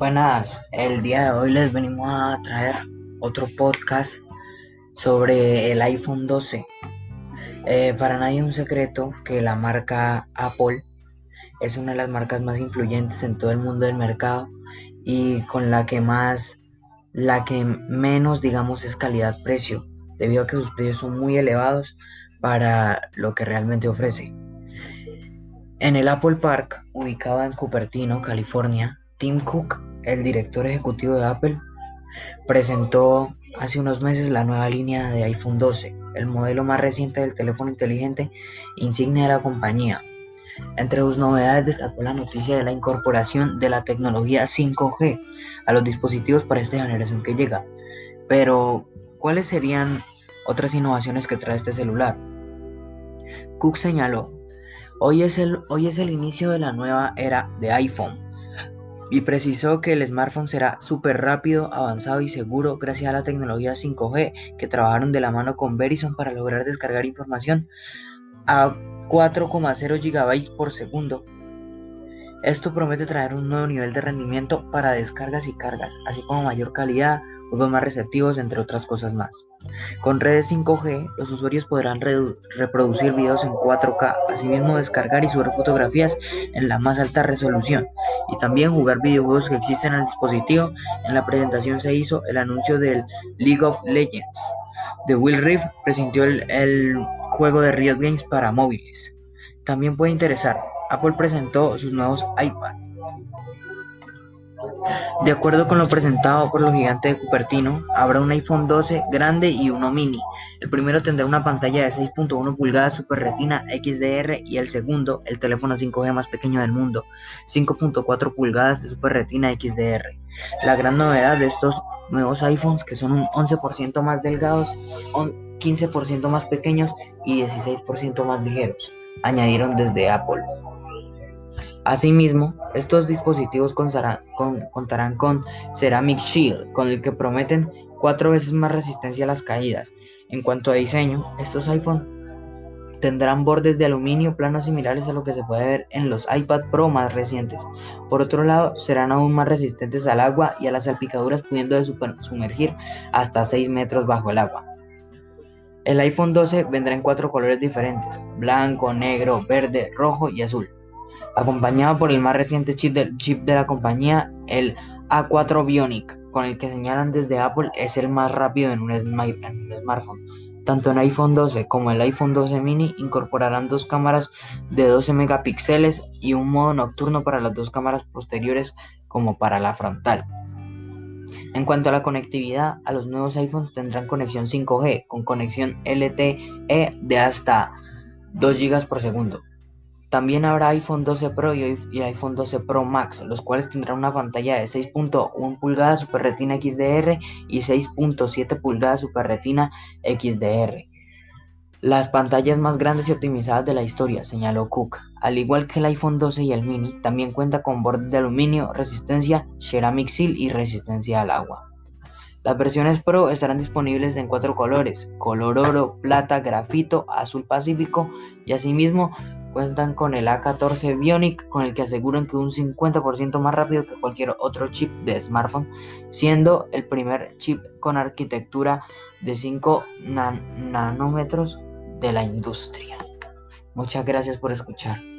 Buenas, el día de hoy les venimos a traer otro podcast sobre el iPhone 12. Eh, para nadie es un secreto que la marca Apple es una de las marcas más influyentes en todo el mundo del mercado y con la que más, la que menos digamos es calidad-precio, debido a que sus precios son muy elevados para lo que realmente ofrece. En el Apple Park, ubicado en Cupertino, California, Tim Cook, el director ejecutivo de Apple, presentó hace unos meses la nueva línea de iPhone 12, el modelo más reciente del teléfono inteligente insignia de la compañía. Entre sus novedades destacó la noticia de la incorporación de la tecnología 5G a los dispositivos para esta generación que llega. Pero, ¿cuáles serían otras innovaciones que trae este celular? Cook señaló Hoy es, el, hoy es el inicio de la nueva era de iPhone y precisó que el smartphone será súper rápido, avanzado y seguro gracias a la tecnología 5G que trabajaron de la mano con Verizon para lograr descargar información a 4,0 GB por segundo. Esto promete traer un nuevo nivel de rendimiento para descargas y cargas, así como mayor calidad, juegos más receptivos, entre otras cosas más. Con redes 5G, los usuarios podrán reproducir videos en 4K, asimismo descargar y subir fotografías en la más alta resolución y también jugar videojuegos que existen en el dispositivo. En la presentación se hizo el anuncio del League of Legends. The Will Rift presentó el, el juego de Riot Games para móviles. También puede interesar, Apple presentó sus nuevos iPad de acuerdo con lo presentado por los gigantes de Cupertino, habrá un iPhone 12 grande y uno mini. El primero tendrá una pantalla de 6.1 pulgadas Super Retina XDR y el segundo, el teléfono 5G más pequeño del mundo, 5.4 pulgadas de Super Retina XDR. La gran novedad de estos nuevos iPhones, que son un 11% más delgados, 15% más pequeños y 16% más ligeros, añadieron desde Apple. Asimismo, estos dispositivos contarán con Ceramic Shield, con el que prometen cuatro veces más resistencia a las caídas. En cuanto a diseño, estos iPhone tendrán bordes de aluminio planos similares a lo que se puede ver en los iPad Pro más recientes. Por otro lado, serán aún más resistentes al agua y a las salpicaduras pudiendo sumergir hasta 6 metros bajo el agua. El iPhone 12 vendrá en cuatro colores diferentes, blanco, negro, verde, rojo y azul acompañado por el más reciente chip de, chip de la compañía, el A4 Bionic, con el que señalan desde Apple es el más rápido en un, smartphone. Tanto el iPhone 12 como el iPhone 12 mini incorporarán dos cámaras de 12 megapíxeles y un modo nocturno para las dos cámaras posteriores como para la frontal. En cuanto a la conectividad, a los nuevos iPhones tendrán conexión 5G con conexión LTE de hasta 2 GB por segundo. También habrá iPhone 12 Pro y iPhone 12 Pro Max, los cuales tendrán una pantalla de 6.1 pulgadas Super Retina XDR y 6.7 pulgadas Super Retina XDR. Las pantallas más grandes y optimizadas de la historia, señaló Cook. Al igual que el iPhone 12 y el mini, también cuenta con bordes de aluminio, resistencia Ceramic Seal y resistencia al agua. Las versiones Pro estarán disponibles en cuatro colores, color oro, plata, grafito, azul pacífico y asimismo cuentan con el A14 Bionic con el que aseguran que un 50% más rápido que cualquier otro chip de smartphone, siendo el primer chip con arquitectura de 5 nanómetros de la industria. Muchas gracias por escuchar.